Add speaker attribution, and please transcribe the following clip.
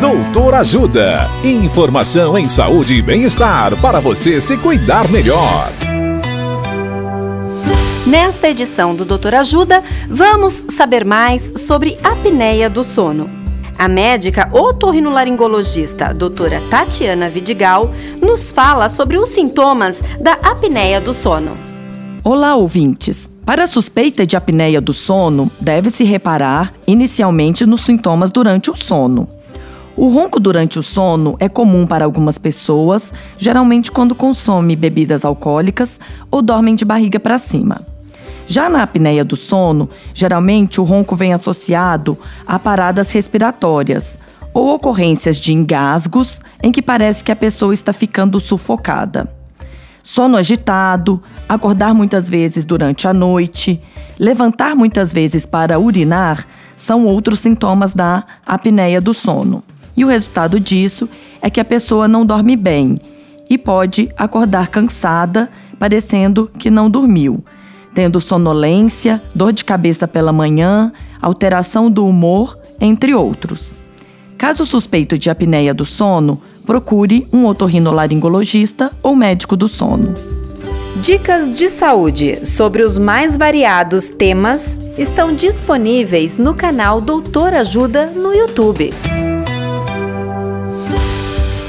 Speaker 1: Doutor Ajuda. Informação em saúde e bem-estar para você se cuidar melhor.
Speaker 2: Nesta edição do Doutor Ajuda, vamos saber mais sobre apneia do sono. A médica otorrinolaringologista doutora Tatiana Vidigal nos fala sobre os sintomas da apneia do sono.
Speaker 3: Olá, ouvintes! Para a suspeita de apneia do sono, deve-se reparar inicialmente nos sintomas durante o sono. O ronco durante o sono é comum para algumas pessoas, geralmente quando consome bebidas alcoólicas ou dormem de barriga para cima. Já na apneia do sono, geralmente o ronco vem associado a paradas respiratórias ou ocorrências de engasgos em que parece que a pessoa está ficando sufocada. Sono agitado, acordar muitas vezes durante a noite, levantar muitas vezes para urinar são outros sintomas da apneia do sono. E o resultado disso é que a pessoa não dorme bem e pode acordar cansada, parecendo que não dormiu, tendo sonolência, dor de cabeça pela manhã, alteração do humor, entre outros. Caso suspeito de apneia do sono, procure um otorrinolaringologista ou médico do sono.
Speaker 2: Dicas de saúde sobre os mais variados temas estão disponíveis no canal Doutor Ajuda no YouTube.